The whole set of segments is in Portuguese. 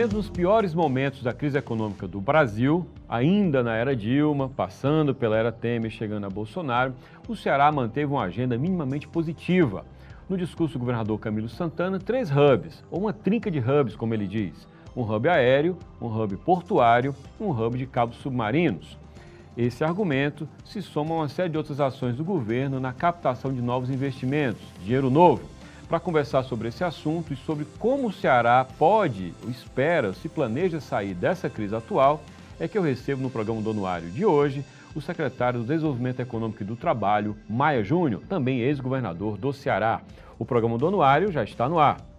Mesmo nos piores momentos da crise econômica do Brasil, ainda na era Dilma, passando pela era Temer, chegando a Bolsonaro, o Ceará manteve uma agenda minimamente positiva. No discurso do governador Camilo Santana, três hubs, ou uma trinca de hubs, como ele diz: um hub aéreo, um hub portuário e um hub de cabos submarinos. Esse argumento se soma a uma série de outras ações do governo na captação de novos investimentos, dinheiro novo para conversar sobre esse assunto e sobre como o Ceará pode, ou espera, se planeja sair dessa crise atual, é que eu recebo no programa do Anuário de hoje o secretário do Desenvolvimento Econômico e do Trabalho, Maia Júnior, também ex-governador do Ceará. O programa do Anuário já está no ar.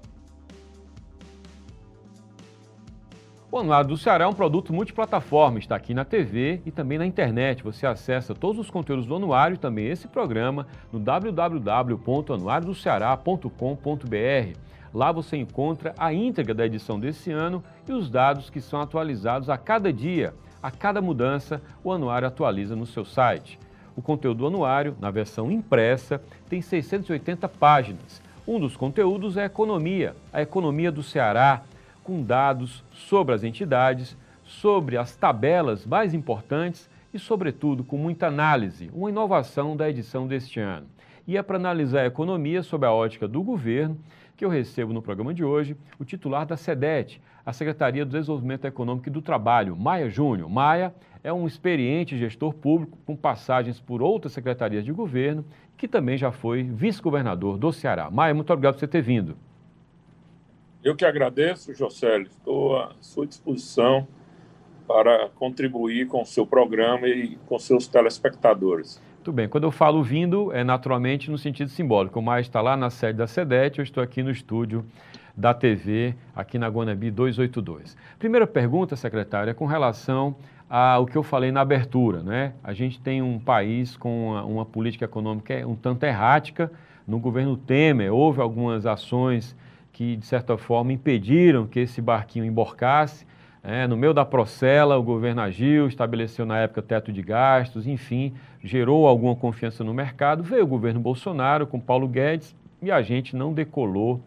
O Anuário do Ceará é um produto multiplataforma, está aqui na TV e também na internet. Você acessa todos os conteúdos do Anuário e também esse programa no www.anuariodoceará.com.br. Lá você encontra a íntegra da edição desse ano e os dados que são atualizados a cada dia. A cada mudança, o Anuário atualiza no seu site. O conteúdo do Anuário, na versão impressa, tem 680 páginas. Um dos conteúdos é a economia, a economia do Ceará, com dados sobre as entidades, sobre as tabelas mais importantes e, sobretudo, com muita análise, uma inovação da edição deste ano. E é para analisar a economia sob a ótica do governo que eu recebo no programa de hoje o titular da SEDET, a Secretaria do Desenvolvimento Econômico e do Trabalho, Maia Júnior. Maia é um experiente gestor público com passagens por outras secretarias de governo, que também já foi vice-governador do Ceará. Maia, muito obrigado por você ter vindo. Eu que agradeço, Josélio. Estou à sua disposição para contribuir com o seu programa e com seus telespectadores. Muito bem. Quando eu falo vindo, é naturalmente no sentido simbólico. O Maia está lá na sede da SEDET, eu estou aqui no estúdio da TV, aqui na Guanabi 282. Primeira pergunta, secretária, é com relação ao que eu falei na abertura. Né? A gente tem um país com uma, uma política econômica um tanto errática. No governo Temer, houve algumas ações que, de certa forma, impediram que esse barquinho emborcasse. É, no meio da procela, o governo agiu, estabeleceu na época teto de gastos, enfim, gerou alguma confiança no mercado. Veio o governo Bolsonaro com Paulo Guedes e a gente não decolou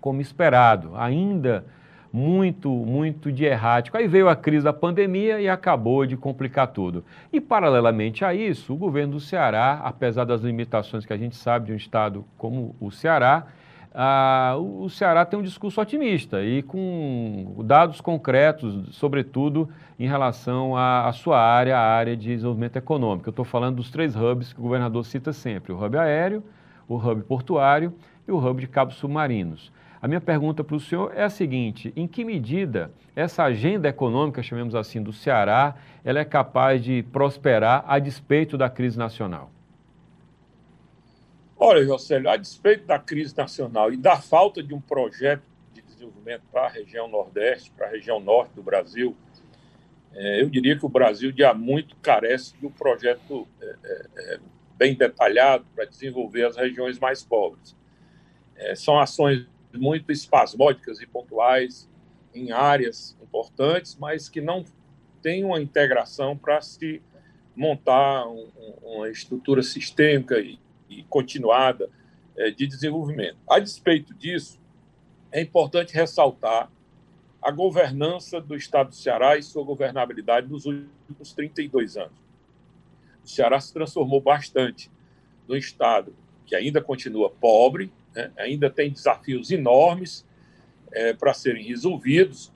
como esperado, ainda muito, muito de errático. Aí veio a crise da pandemia e acabou de complicar tudo. E, paralelamente a isso, o governo do Ceará, apesar das limitações que a gente sabe de um estado como o Ceará, ah, o Ceará tem um discurso otimista e com dados concretos, sobretudo em relação à, à sua área, a área de desenvolvimento econômico. Eu estou falando dos três hubs que o governador cita sempre: o hub aéreo, o hub portuário e o hub de cabos submarinos. A minha pergunta para o senhor é a seguinte: em que medida essa agenda econômica, chamemos assim, do Ceará, ela é capaz de prosperar a despeito da crise nacional? Olha, Josélio, a despeito da crise nacional e da falta de um projeto de desenvolvimento para a região Nordeste, para a região Norte do Brasil, é, eu diria que o Brasil já muito carece de um projeto é, é, bem detalhado para desenvolver as regiões mais pobres. São ações muito espasmódicas e pontuais em áreas importantes, mas que não têm uma integração para se montar um, uma estrutura sistêmica e e continuada é, de desenvolvimento. A despeito disso, é importante ressaltar a governança do Estado do Ceará e sua governabilidade nos últimos 32 anos. O Ceará se transformou bastante num Estado que ainda continua pobre, né? ainda tem desafios enormes é, para serem resolvidos,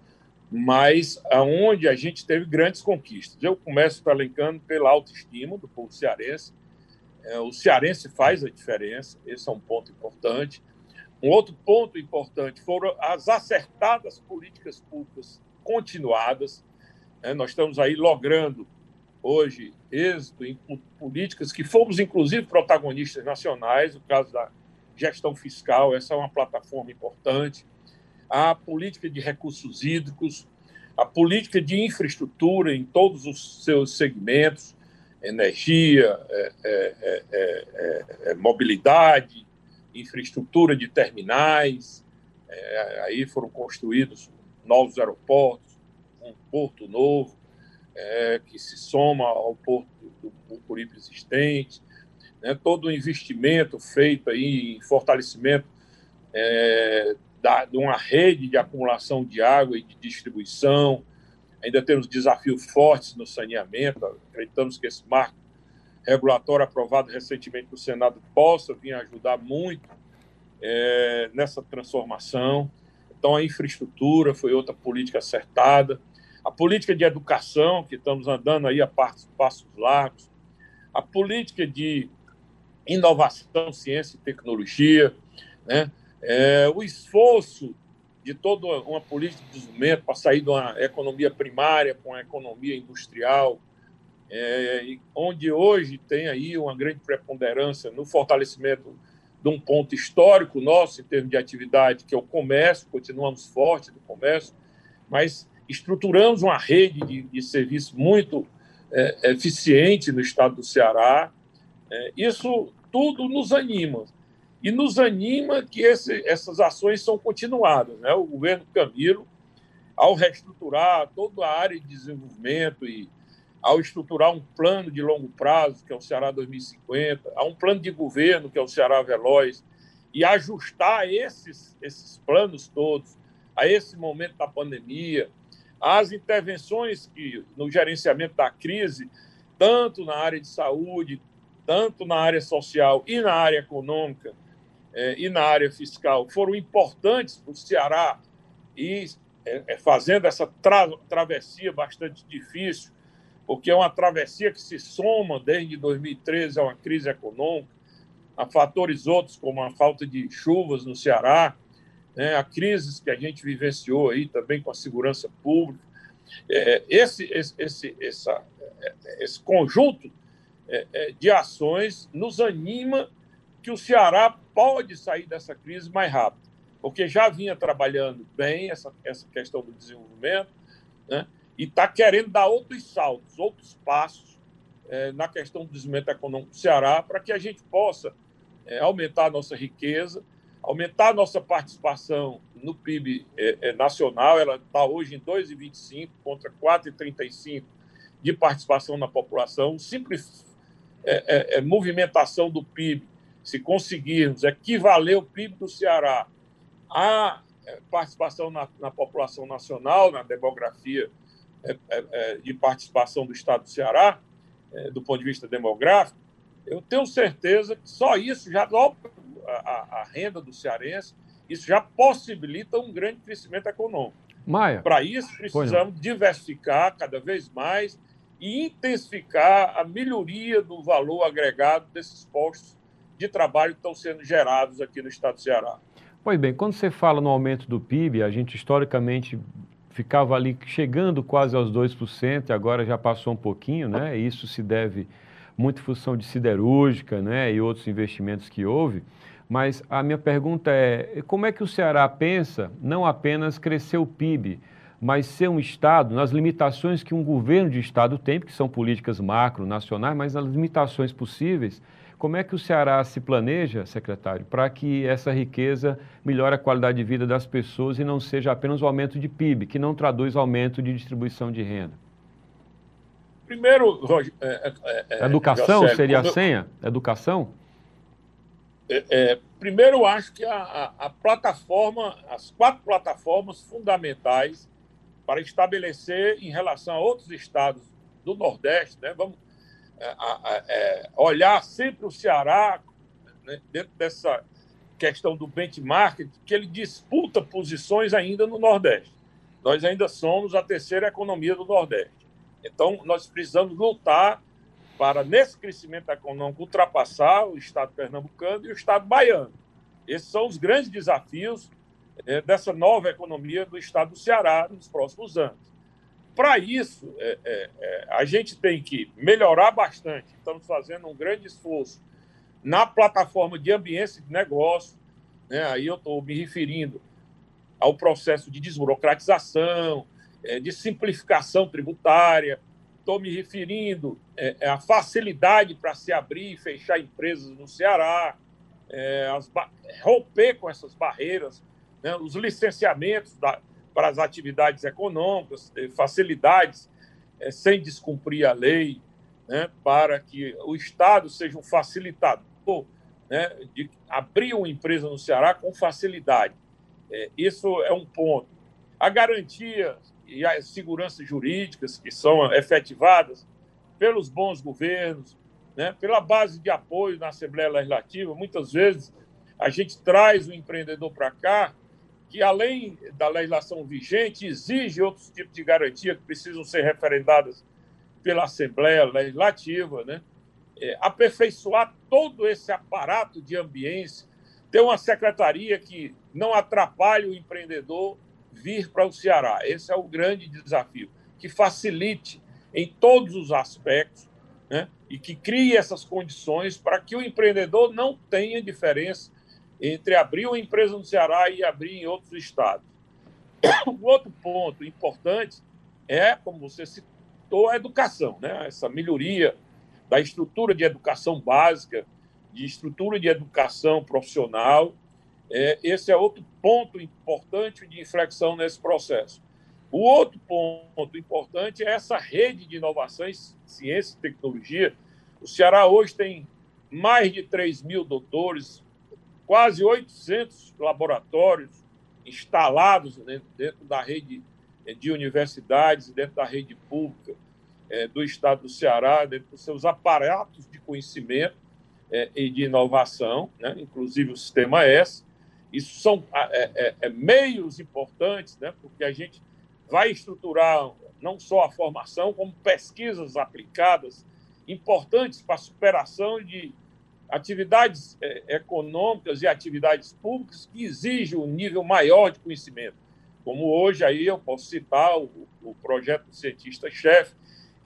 mas aonde a gente teve grandes conquistas. Eu começo elencando pela autoestima do povo cearense, o cearense faz a diferença, esse é um ponto importante. Um outro ponto importante foram as acertadas políticas públicas continuadas. Né? Nós estamos aí logrando hoje êxito em políticas que fomos, inclusive, protagonistas nacionais, o caso da gestão fiscal, essa é uma plataforma importante. A política de recursos hídricos, a política de infraestrutura em todos os seus segmentos, energia, é é, é, é, é, mobilidade, infraestrutura de terminais. aí foram construídos novos aeroportos, um porto novo, que se soma ao porto do Mucuripe existente. Né, todo o investimento feito aí em fortalecimento da, de uma rede de acumulação de água e de distribuição. Ainda temos desafios fortes no saneamento. Acreditamos que esse marco regulatório aprovado recentemente no Senado possa vir ajudar muito é, nessa transformação. Então, a infraestrutura foi outra política acertada. A política de educação, que estamos andando aí a passos, passos largos. A política de inovação, ciência e tecnologia. Né? É, o esforço de toda uma política de desenvolvimento para sair de uma economia primária para uma economia industrial, é, onde hoje tem aí uma grande preponderância no fortalecimento de um ponto histórico nosso em termos de atividade, que é o comércio, continuamos fortes no comércio, mas estruturamos uma rede de, de serviços muito é, eficiente no estado do Ceará. É, isso tudo nos anima. E nos anima que esse, essas ações são continuadas. Né? O governo Camilo, ao reestruturar toda a área de desenvolvimento e ao estruturar um plano de longo prazo, que é o Ceará 2050, a um plano de governo, que é o Ceará Veloz, e ajustar esses, esses planos todos a esse momento da pandemia, as intervenções que no gerenciamento da crise, tanto na área de saúde, tanto na área social e na área econômica eh, e na área fiscal, foram importantes para o Ceará e eh, fazendo essa tra travessia bastante difícil, porque é uma travessia que se soma desde 2013 a uma crise econômica, a fatores outros como a falta de chuvas no Ceará, né, a crises que a gente vivenciou aí também com a segurança pública. É, esse, esse, esse, essa, esse conjunto é, é, de ações nos anima que o Ceará pode sair dessa crise mais rápido, porque já vinha trabalhando bem essa, essa questão do desenvolvimento, né? e está querendo dar outros saltos, outros passos é, na questão do desenvolvimento econômico do Ceará, para que a gente possa é, aumentar a nossa riqueza, aumentar a nossa participação no PIB é, é, nacional. Ela está hoje em 2,25 contra 4,35 de participação na população. Simples é, é, é, movimentação do PIB, se conseguirmos equivaler o PIB do Ceará à é, participação na, na população nacional, na demografia de participação do Estado do Ceará, do ponto de vista demográfico, eu tenho certeza que só isso já a, a renda do cearense, isso já possibilita um grande crescimento econômico. Para isso, precisamos diversificar cada vez mais e intensificar a melhoria do valor agregado desses postos de trabalho que estão sendo gerados aqui no estado do Ceará. Pois bem, quando você fala no aumento do PIB, a gente historicamente ficava ali chegando quase aos 2%, agora já passou um pouquinho, né? Isso se deve muito função de siderúrgica né, e outros investimentos que houve. Mas a minha pergunta é: como é que o Ceará pensa não apenas crescer o PIB, mas ser um Estado, nas limitações que um governo de Estado tem, que são políticas macro, nacionais, mas nas limitações possíveis, como é que o Ceará se planeja, secretário, para que essa riqueza melhore a qualidade de vida das pessoas e não seja apenas o aumento de PIB, que não traduz aumento de distribuição de renda? Primeiro, é, é, é, Educação seria a senha? Educação? É, é, primeiro, eu acho que a, a, a, plataforma, as quatro plataformas fundamentais para estabelecer em relação a outros estados do Nordeste, né, vamos é, olhar sempre o Ceará né, dentro dessa questão do benchmark, que ele disputa posições ainda no Nordeste. Nós ainda somos a terceira economia do Nordeste. Então, nós precisamos lutar para, nesse crescimento econômico, ultrapassar o Estado pernambucano e o Estado baiano. Esses são os grandes desafios é, dessa nova economia do Estado do Ceará nos próximos anos. Para isso, é, é, é, a gente tem que melhorar bastante. Estamos fazendo um grande esforço na plataforma de ambiência de negócio. Né? Aí eu estou me referindo ao processo de desburocratização, é, de simplificação tributária, estou me referindo é, é, à facilidade para se abrir e fechar empresas no Ceará, é, romper com essas barreiras, né, os licenciamentos da, para as atividades econômicas, facilidades é, sem descumprir a lei, né, para que o Estado seja um facilitador né, de abrir uma empresa no Ceará com facilidade. É, isso é um ponto. A garantia e as seguranças jurídicas que são efetivadas pelos bons governos, né, pela base de apoio na Assembleia Legislativa, muitas vezes a gente traz o empreendedor para cá que, além da legislação vigente, exige outros tipos de garantia que precisam ser referendadas pela Assembleia Legislativa, né? É, aperfeiçoar todo esse aparato de ambiência, ter uma secretaria que não atrapalhe o empreendedor vir para o Ceará. Esse é o grande desafio, que facilite em todos os aspectos né? e que crie essas condições para que o empreendedor não tenha diferença entre abrir uma empresa no Ceará e abrir em outros estados. O outro ponto importante é, como você citou, a educação, né? essa melhoria da estrutura de educação básica, de estrutura de educação profissional. É, esse é outro ponto importante de inflexão nesse processo. O outro ponto importante é essa rede de inovações, ciência e tecnologia. O Ceará hoje tem mais de 3 mil doutores, quase 800 laboratórios instalados dentro da rede de universidades dentro da rede pública é, do Estado do Ceará, dentro dos seus aparatos de conhecimento é, e de inovação, né? inclusive o Sistema S. Isso são é, é, meios importantes, né? porque a gente vai estruturar não só a formação, como pesquisas aplicadas importantes para a superação de atividades é, econômicas e atividades públicas que exigem um nível maior de conhecimento. Como hoje aí eu posso citar o, o projeto do cientista-chefe,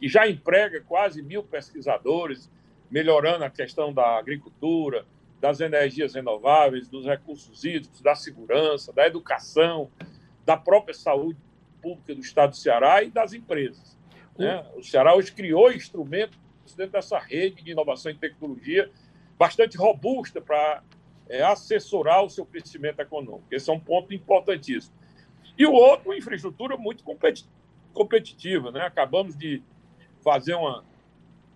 que já emprega quase mil pesquisadores, melhorando a questão da agricultura, das energias renováveis, dos recursos hídricos, da segurança, da educação, da própria saúde pública do Estado do Ceará e das empresas. Né? O Ceará hoje criou instrumentos dentro dessa rede de inovação e tecnologia bastante robusta para é, assessorar o seu crescimento econômico. Esse é um ponto importantíssimo. E o outro, infraestrutura muito competitiva. Né? Acabamos de fazer uma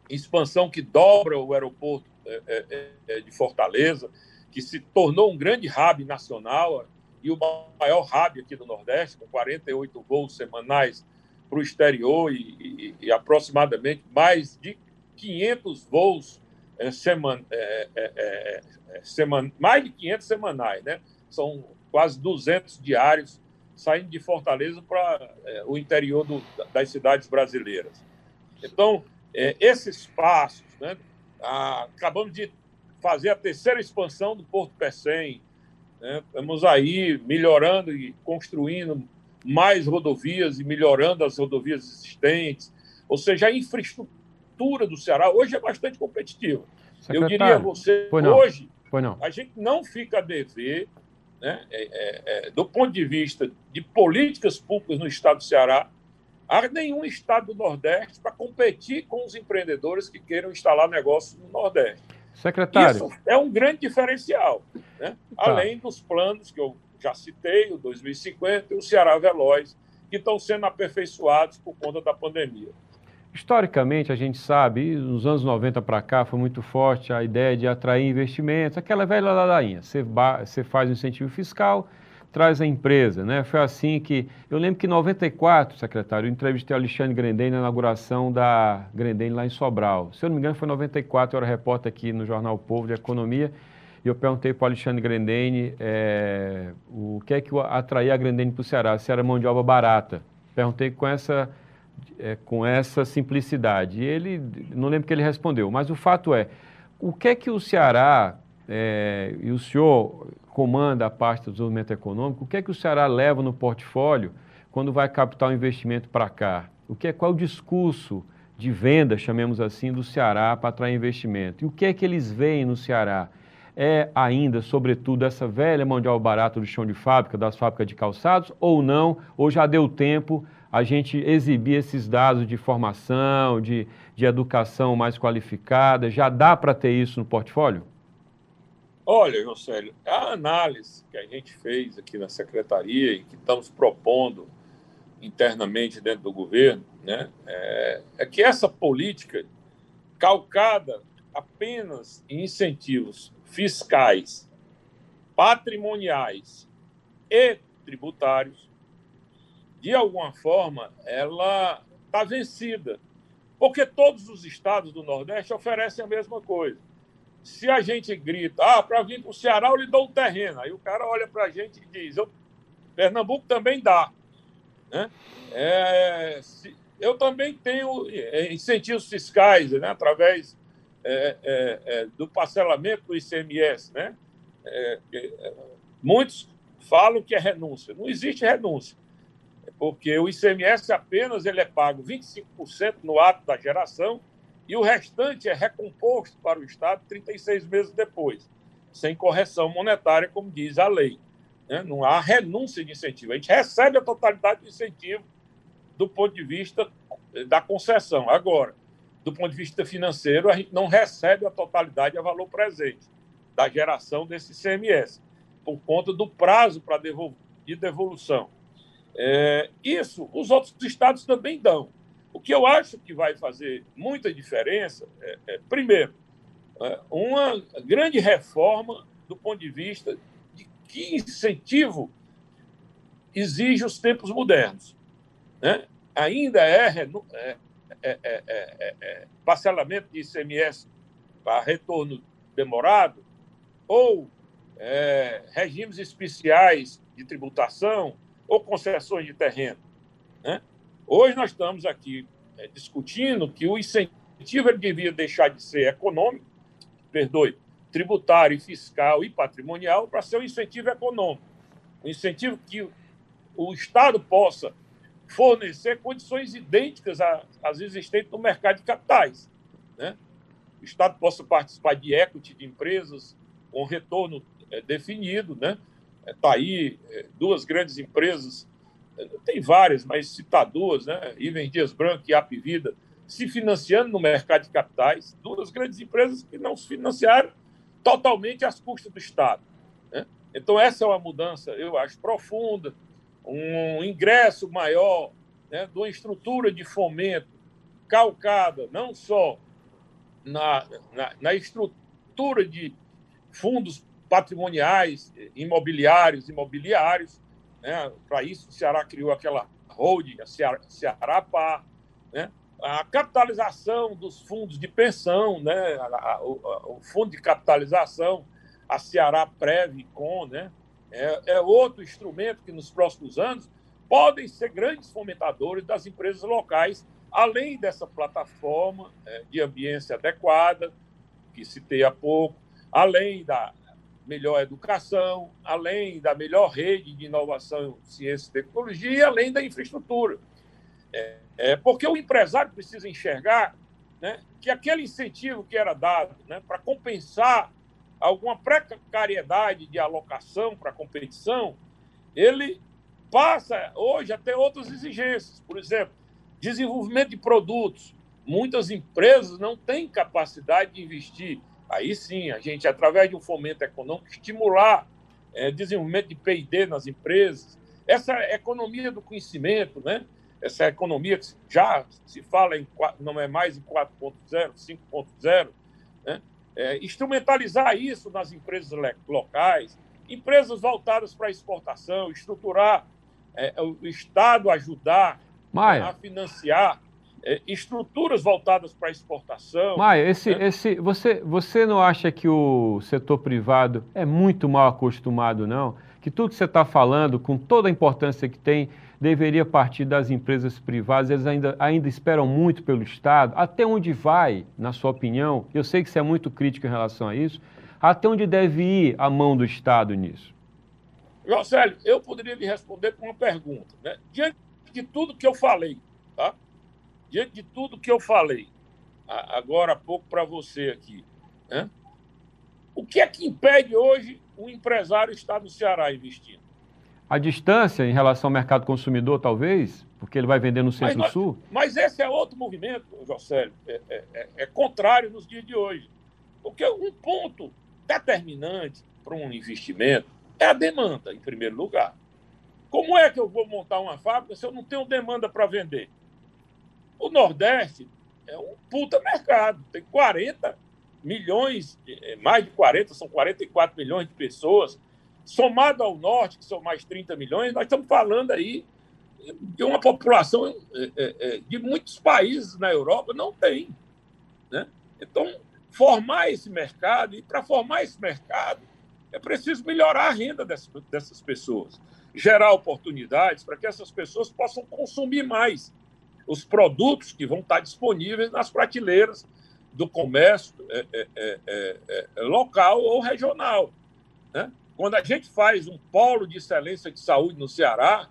expansão que dobra o aeroporto é, é, é, de Fortaleza, que se tornou um grande hub nacional e o maior hub aqui do Nordeste, com 48 voos semanais para o exterior e, e, e, aproximadamente mais de 500 voos é, seman, é, é, é, é, seman, mais de 500 semanais, né? São quase 200 diários saindo de Fortaleza para o interior do, das cidades brasileiras. Então, esses passos, né? Acabamos de fazer a terceira expansão do Porto Pecém, né? estamos aí melhorando e construindo mais rodovias e melhorando as rodovias existentes, ou seja, a infraestrutura estrutura do Ceará hoje é bastante competitiva. Secretário, Eu diria a você, hoje, a gente não fica a dever, né, é, é, é, do ponto de vista de políticas públicas no estado do Ceará, a nenhum estado do Nordeste para competir com os empreendedores que queiram instalar negócios no Nordeste. Secretário. Isso é um grande diferencial, né? tá. além dos planos que eu já citei, o 2050 e o Ceará Veloz, que estão sendo aperfeiçoados por conta da pandemia. Historicamente, a gente sabe, nos anos 90 para cá foi muito forte a ideia de atrair investimentos, aquela velha ladainha. Você, você faz um incentivo fiscal, traz a empresa, né? Foi assim que... Eu lembro que em 94, secretário, eu entrevistei o Alexandre Grendene na inauguração da Grendene lá em Sobral. Se eu não me engano, foi em 94, eu era repórter aqui no Jornal Povo de Economia, e eu perguntei para o Alexandre Grendene é, o que é que atraía a Grendene para o Ceará, se era mão de obra barata. Perguntei com essa é, com essa simplicidade. Ele, não lembro que ele respondeu, mas o fato é, o que é que o Ceará, é, e o senhor comanda a parte do desenvolvimento econômico, o que é que o Ceará leva no portfólio quando vai captar o um investimento para cá? O que é, qual é o discurso de venda, chamemos assim, do Ceará para atrair investimento? E o que é que eles veem no Ceará? É ainda, sobretudo, essa velha mão de obra barata do chão de fábrica, das fábricas de calçados, ou não, ou já deu tempo a gente exibir esses dados de formação, de, de educação mais qualificada? Já dá para ter isso no portfólio? Olha, Josélio, a análise que a gente fez aqui na secretaria e que estamos propondo internamente dentro do governo, né, é, é que essa política calcada apenas em incentivos fiscais, patrimoniais e tributários, de alguma forma, ela está vencida. Porque todos os estados do Nordeste oferecem a mesma coisa. Se a gente grita, ah, para vir para o Ceará eu lhe dou um terreno, aí o cara olha para a gente e diz, eu, Pernambuco também dá. Né? É, se, eu também tenho é, incentivos fiscais, né, através é, é, é do parcelamento do ICMS. Né? É, muitos falam que é renúncia. Não existe renúncia, porque o ICMS apenas ele é pago 25% no ato da geração e o restante é recomposto para o Estado 36 meses depois, sem correção monetária, como diz a lei. Né? Não há renúncia de incentivo. A gente recebe a totalidade do incentivo do ponto de vista da concessão. Agora, do ponto de vista financeiro, a gente não recebe a totalidade a valor presente da geração desse CMS, por conta do prazo para de devolução. É, isso os outros estados também dão. O que eu acho que vai fazer muita diferença é, é primeiro, é, uma grande reforma do ponto de vista de que incentivo exige os tempos modernos. Né? Ainda é, é, é parcelamento de ICMS para retorno demorado ou é, regimes especiais de tributação ou concessões de terreno. Né? Hoje nós estamos aqui é, discutindo que o incentivo ele devia deixar de ser econômico, perdoe, tributário, fiscal e patrimonial para ser um incentivo econômico. Um incentivo que o Estado possa fornecer condições idênticas às existentes no mercado de capitais. Né? O Estado possa participar de equity de empresas com retorno é, definido, né? Está aí é, duas grandes empresas, é, tem várias, mas citar duas, né? Iven Dias Branco e Apivida, se financiando no mercado de capitais, duas grandes empresas que não se financiaram totalmente às custas do Estado. Né? Então, essa é uma mudança, eu acho, profunda, um ingresso maior né, de uma estrutura de fomento calcada não só na, na, na estrutura de fundos patrimoniais, imobiliários, imobiliários. Né? Para isso, o Ceará criou aquela holding, a Ceará, Ceará né? a capitalização dos fundos de pensão, né? O, o, fundo de capitalização, a Ceará Prev Com, né? É, é, outro instrumento que nos próximos anos podem ser grandes fomentadores das empresas locais, além dessa plataforma é, de ambiência adequada, que citei há pouco, além da melhor educação, além da melhor rede de inovação, ciência e tecnologia, além da infraestrutura. É, é, porque o empresário precisa enxergar né, que aquele incentivo que era dado né, para compensar alguma precariedade de alocação para competição, ele passa hoje a ter outras exigências. Por exemplo, desenvolvimento de produtos. Muitas empresas não têm capacidade de investir Aí sim, a gente, através de um fomento econômico, estimular é, desenvolvimento de P&D nas empresas, essa economia do conhecimento, né? essa economia que já se fala em não é mais em 4.0, 5.0, né? É, instrumentalizar isso nas empresas locais, empresas voltadas para exportação, estruturar é, o Estado ajudar Maia. a financiar estruturas voltadas para a exportação. Maia, esse, né? esse, você, você não acha que o setor privado é muito mal acostumado, não? Que tudo que você está falando, com toda a importância que tem, deveria partir das empresas privadas, eles ainda, ainda esperam muito pelo Estado. Até onde vai, na sua opinião? Eu sei que você é muito crítico em relação a isso. Até onde deve ir a mão do Estado nisso? Josélio, eu poderia lhe responder com uma pergunta. Né? Diante de tudo que eu falei, tá? Diante de tudo que eu falei agora há pouco para você aqui, né? o que é que impede hoje o empresário estar no Ceará investindo? A distância em relação ao mercado consumidor, talvez? Porque ele vai vender no Centro-Sul? Mas, mas, esse é outro movimento, José, é, é, é, é contrário nos dias de hoje. Porque um ponto determinante para um investimento é a demanda, em primeiro lugar. Como é que eu vou montar uma fábrica se eu não tenho demanda para vender? O Nordeste é um puta mercado, tem 40 milhões, é, mais de 40, são 44 milhões de pessoas. somado ao norte, que são mais 30 milhões, nós estamos falando aí de uma população é, é, de muitos países na Europa não tem. Né? Então, formar esse mercado, e para formar esse mercado, é preciso melhorar a renda dessas pessoas, gerar oportunidades para que essas pessoas possam consumir mais os produtos que vão estar disponíveis nas prateleiras do comércio é, é, é, é local ou regional. Né? Quando a gente faz um polo de excelência de saúde no Ceará,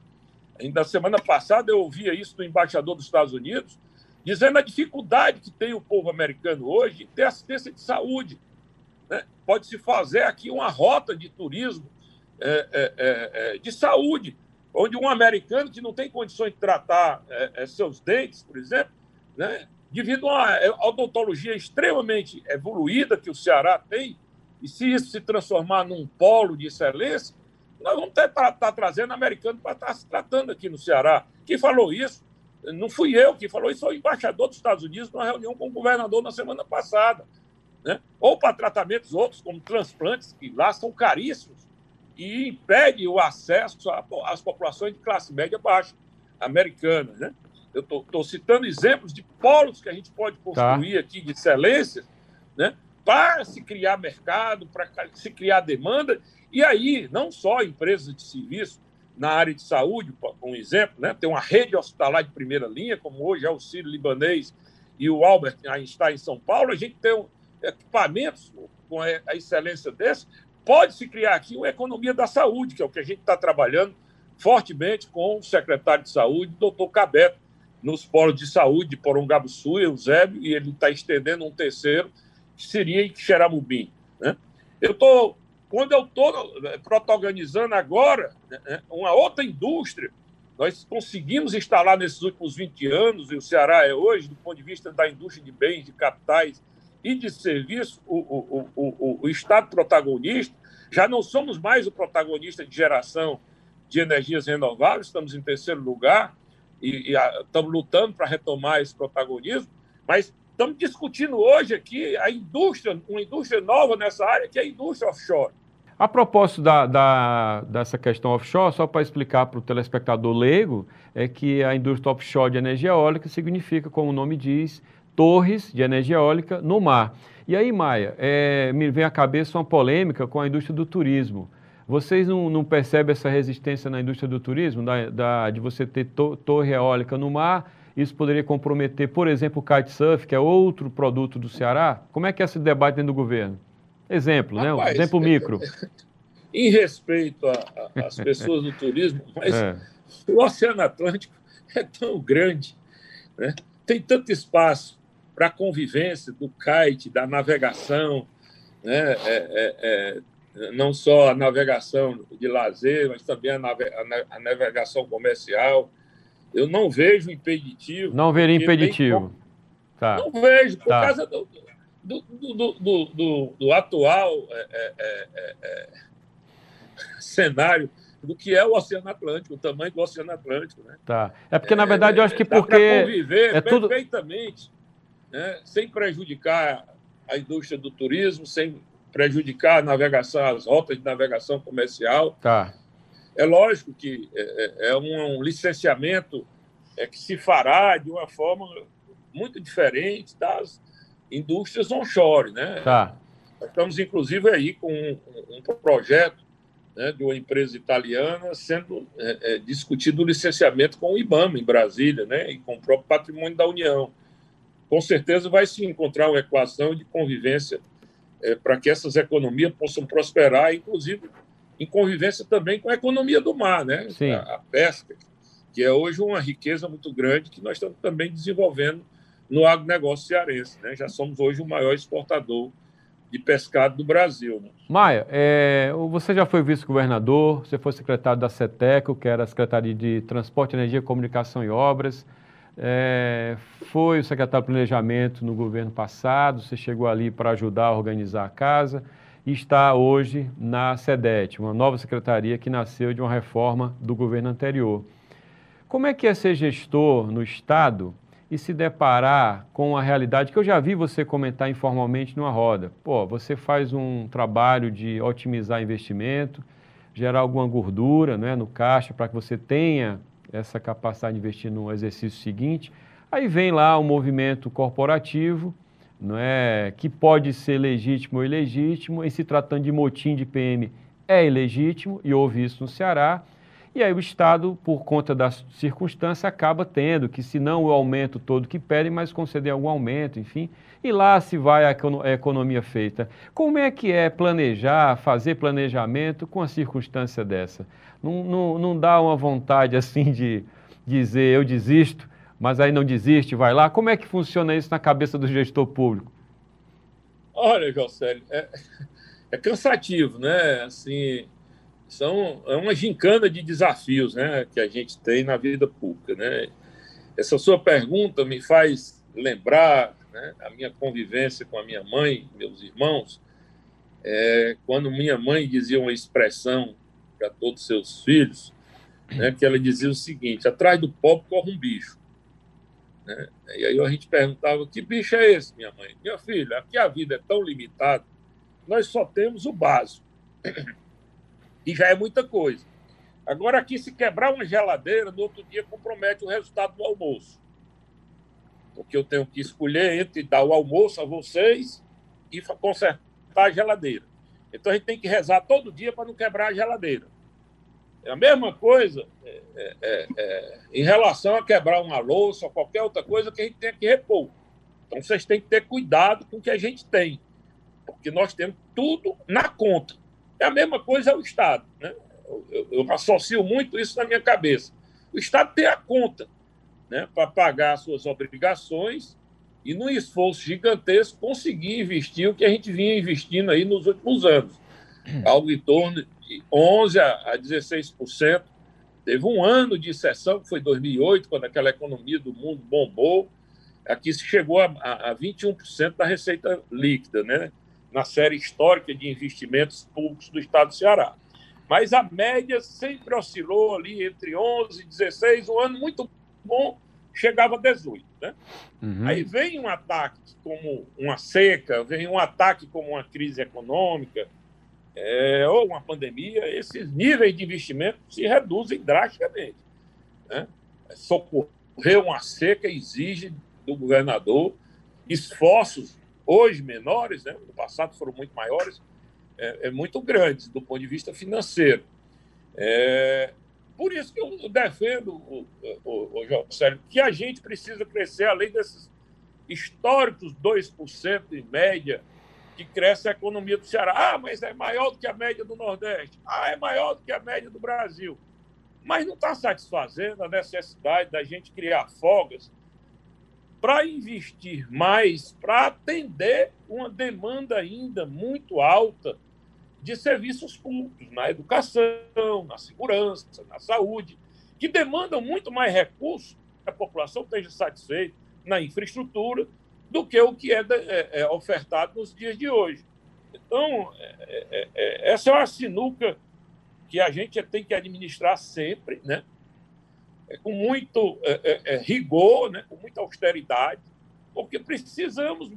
ainda semana passada eu ouvia isso do embaixador dos Estados Unidos, dizendo a dificuldade que tem o povo americano hoje em ter assistência de saúde. Né? Pode-se fazer aqui uma rota de turismo é, é, é, é de saúde, onde um americano que não tem condições de tratar é, é, seus dentes, por exemplo, né? devido a uma odontologia extremamente evoluída que o Ceará tem, e se isso se transformar num polo de excelência, nós vamos estar tá, tá trazendo americano para estar tá se tratando aqui no Ceará. Quem falou isso não fui eu que falou isso, foi o embaixador dos Estados Unidos numa reunião com o governador na semana passada. Né? Ou para tratamentos outros, como transplantes, que lá são caríssimos e impede o acesso às populações de classe média baixa, americanas. Né? Eu estou citando exemplos de polos que a gente pode tá. construir tá. aqui de excelência né? para se criar mercado, para se criar demanda, e aí não só empresas de serviço, na área de saúde, um exemplo, né? tem uma rede hospitalar de primeira linha, como hoje é o Sírio Libanês e o Albert Einstein em São Paulo, a gente tem equipamentos com a excelência desse, pode-se criar aqui uma economia da saúde, que é o que a gente está trabalhando fortemente com o secretário de saúde, doutor Cabeto, nos polos de saúde de Porongabuçu, Eusébio, e ele está estendendo um terceiro, que seria em Xeramubim. Né? Eu estou quando eu estou protagonizando agora né, né, uma outra indústria, nós conseguimos instalar nesses últimos 20 anos, e o Ceará é hoje, do ponto de vista da indústria de bens, de capitais e de serviços, o, o, o, o Estado protagonista. Já não somos mais o protagonista de geração de energias renováveis, estamos em terceiro lugar e, e a, estamos lutando para retomar esse protagonismo, mas estamos discutindo hoje aqui a indústria, uma indústria nova nessa área, que é a indústria offshore. A propósito da, da, dessa questão offshore, só para explicar para o telespectador leigo, é que a indústria offshore de energia eólica significa, como o nome diz, torres de energia eólica no mar. E aí, Maia, é, me vem à cabeça uma polêmica com a indústria do turismo. Vocês não, não percebem essa resistência na indústria do turismo, da, da, de você ter to, torre eólica no mar? Isso poderia comprometer, por exemplo, o kitesurf, que é outro produto do Ceará? Como é que é esse debate dentro do governo? Exemplo, Rapaz, né? Um exemplo micro. Em respeito às pessoas do turismo, mas é. o Oceano Atlântico é tão grande, né? tem tanto espaço para a convivência do kite, da navegação, né? É, é, é, não só a navegação de lazer, mas também a, nave a navegação comercial. Eu não vejo impeditivo. Não veria impeditivo. Tá. Não vejo, por tá. causa do, do, do, do, do, atual é é, cenário do que é o Oceano Atlântico, o tamanho do Oceano Atlântico. Né? Tá. É porque, na verdade, eu acho que porque. Conviver é perfeitamente, tudo... né? sem prejudicar a indústria do turismo, sem prejudicar a navegação, as rotas de navegação comercial. Tá. É lógico que é, é um, um licenciamento é, que se fará de uma forma muito diferente das, indústrias onshore, né? Tá. Nós estamos, inclusive, aí com um, um projeto né, de uma empresa italiana sendo é, é, discutido o licenciamento com o IBAMA em Brasília, né? E com o próprio patrimônio da União. Com certeza vai se encontrar uma equação de convivência é, para que essas economias possam prosperar, inclusive em convivência também com a economia do mar, né? Sim. A, a pesca, que é hoje uma riqueza muito grande que nós estamos também desenvolvendo no agronegócio cearense. Né? Já somos hoje o maior exportador de pescado do Brasil. Né? Maia, é, você já foi vice-governador, você foi secretário da CETECO, que era a Secretaria de Transporte, Energia, Comunicação e Obras, é, foi o secretário de Planejamento no governo passado, você chegou ali para ajudar a organizar a casa e está hoje na SEDET, uma nova secretaria que nasceu de uma reforma do governo anterior. Como é que é ser gestor no Estado e se deparar com a realidade que eu já vi você comentar informalmente numa roda. Pô, você faz um trabalho de otimizar investimento, gerar alguma gordura né, no caixa para que você tenha essa capacidade de investir no exercício seguinte. Aí vem lá o movimento corporativo, não é, que pode ser legítimo ou ilegítimo, em se tratando de motim de PM é ilegítimo, e houve isso no Ceará. E aí o Estado, por conta da circunstância, acaba tendo que, se não o aumento todo que pedem, mas conceder algum aumento, enfim. E lá se vai a economia feita. Como é que é planejar, fazer planejamento com a circunstância dessa? Não, não, não dá uma vontade assim de dizer eu desisto, mas aí não desiste, vai lá. Como é que funciona isso na cabeça do gestor público? Olha, José, é, é cansativo, né? Assim, são é uma gincana de desafios né, que a gente tem na vida pública. Né? Essa sua pergunta me faz lembrar né, a minha convivência com a minha mãe, meus irmãos, é, quando minha mãe dizia uma expressão para todos os seus filhos, né, que ela dizia o seguinte: atrás do pobre corre um bicho. Né? E aí a gente perguntava: que bicho é esse, minha mãe? Minha filha, aqui a vida é tão limitada, nós só temos o básico e já é muita coisa. Agora, aqui, se quebrar uma geladeira, no outro dia compromete o resultado do almoço. Porque eu tenho que escolher entre dar o almoço a vocês e consertar a geladeira. Então, a gente tem que rezar todo dia para não quebrar a geladeira. É a mesma coisa é, é, é, é, em relação a quebrar uma louça ou qualquer outra coisa que a gente tem que repor. Então, vocês têm que ter cuidado com o que a gente tem, porque nós temos tudo na conta. É a mesma coisa o Estado. Né? Eu, eu, eu associo muito isso na minha cabeça. O Estado tem a conta né, para pagar as suas obrigações e, num esforço gigantesco, conseguir investir o que a gente vinha investindo aí nos últimos anos. Algo em torno de 11% a 16%. Teve um ano de exceção, que foi 2008, quando aquela economia do mundo bombou. Aqui se chegou a, a 21% da receita líquida, né? Na série histórica de investimentos públicos do estado do Ceará. Mas a média sempre oscilou ali entre 11 e 16, um ano muito bom chegava a 18. Né? Uhum. Aí vem um ataque como uma seca, vem um ataque como uma crise econômica, é, ou uma pandemia, esses níveis de investimento se reduzem drasticamente. Né? Socorrer uma seca exige do governador esforços hoje menores, né? no passado foram muito maiores, é, é muito grandes do ponto de vista financeiro. É, por isso que eu defendo, o, o, o José, que a gente precisa crescer além desses históricos 2% em média que cresce a economia do Ceará. Ah, mas é maior do que a média do Nordeste. Ah, é maior do que a média do Brasil. Mas não está satisfazendo a necessidade da gente criar folgas para investir mais, para atender uma demanda ainda muito alta de serviços públicos, na educação, na segurança, na saúde, que demandam muito mais recursos para a população esteja satisfeita na infraestrutura do que o que é, é, é ofertado nos dias de hoje. Então, é, é, é, essa é uma sinuca que a gente tem que administrar sempre, né? Com muito é, é, é, rigor, né, com muita austeridade, porque precisamos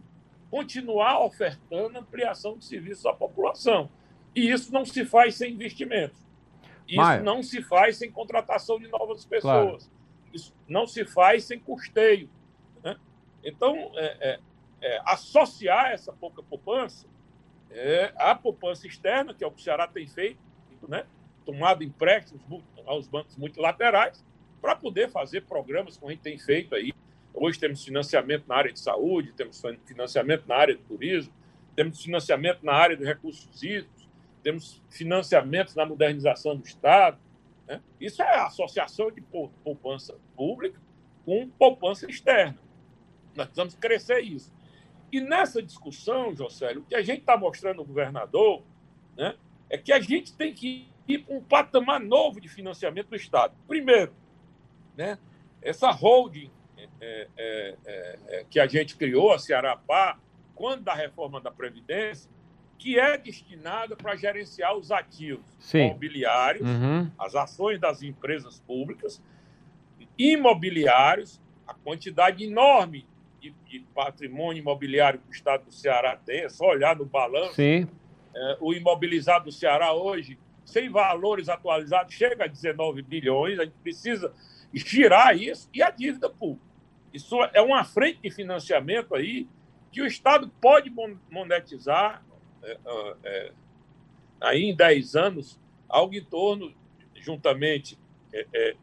continuar ofertando ampliação de serviços à população. E isso não se faz sem investimentos. Isso Maia. não se faz sem contratação de novas pessoas. Claro. Isso não se faz sem custeio. Né? Então, é, é, é, associar essa pouca poupança à poupança externa, que é o que o Ceará tem feito, né? tomado empréstimos aos bancos multilaterais, para poder fazer programas como a gente tem feito aí. Hoje temos financiamento na área de saúde, temos financiamento na área do turismo, temos financiamento na área de recursos hídricos, temos financiamentos na modernização do Estado. Né? Isso é associação de poupança pública com poupança externa. Nós precisamos crescer isso. E nessa discussão, José, o que a gente está mostrando ao governador né, é que a gente tem que ir para um patamar novo de financiamento do Estado. Primeiro, né? Essa holding é, é, é, é, que a gente criou, a Cearapá, quando da reforma da Previdência, que é destinada para gerenciar os ativos Sim. imobiliários, uhum. as ações das empresas públicas, imobiliários, a quantidade enorme de, de patrimônio imobiliário que o Estado do Ceará tem, é só olhar no balanço. É, o imobilizado do Ceará hoje sem valores atualizados, chega a 19 bilhões, a gente precisa girar isso, e a dívida pública. Isso é uma frente de financiamento aí que o Estado pode monetizar é, é, aí em 10 anos, algo em torno, juntamente é, é,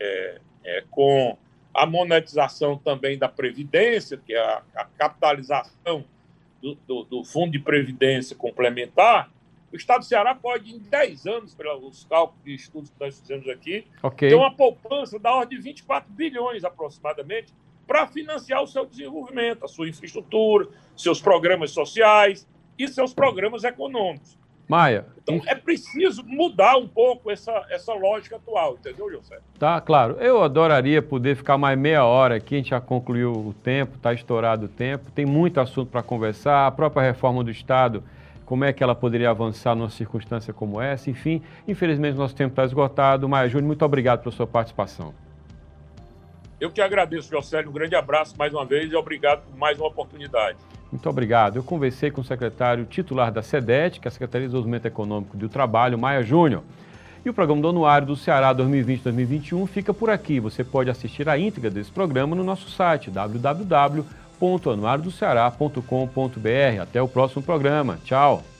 é, é, com a monetização também da Previdência, que é a, a capitalização do, do, do, Fundo de Previdência Complementar, o Estado do Ceará pode, em 10 anos, pelos cálculos e estudos que nós fizemos aqui, okay. ter uma poupança da ordem de 24 bilhões aproximadamente para financiar o seu desenvolvimento, a sua infraestrutura, seus programas sociais e seus programas econômicos. Maia. Então é preciso mudar um pouco essa, essa lógica atual, entendeu, José? Tá, claro. Eu adoraria poder ficar mais meia hora aqui, a gente já concluiu o tempo, está estourado o tempo, tem muito assunto para conversar, a própria reforma do Estado, como é que ela poderia avançar numa circunstância como essa, enfim. Infelizmente, nosso tempo está esgotado. Maia Júnior, muito obrigado pela sua participação. Eu que agradeço, José, um grande abraço mais uma vez e obrigado por mais uma oportunidade. Muito obrigado. Eu conversei com o secretário titular da SEDET, que é a Secretaria de Desenvolvimento Econômico do Trabalho, Maia Júnior. E o programa do Anuário do Ceará 2020-2021 fica por aqui. Você pode assistir a íntegra desse programa no nosso site www.anuariodoceará.com.br. Até o próximo programa. Tchau!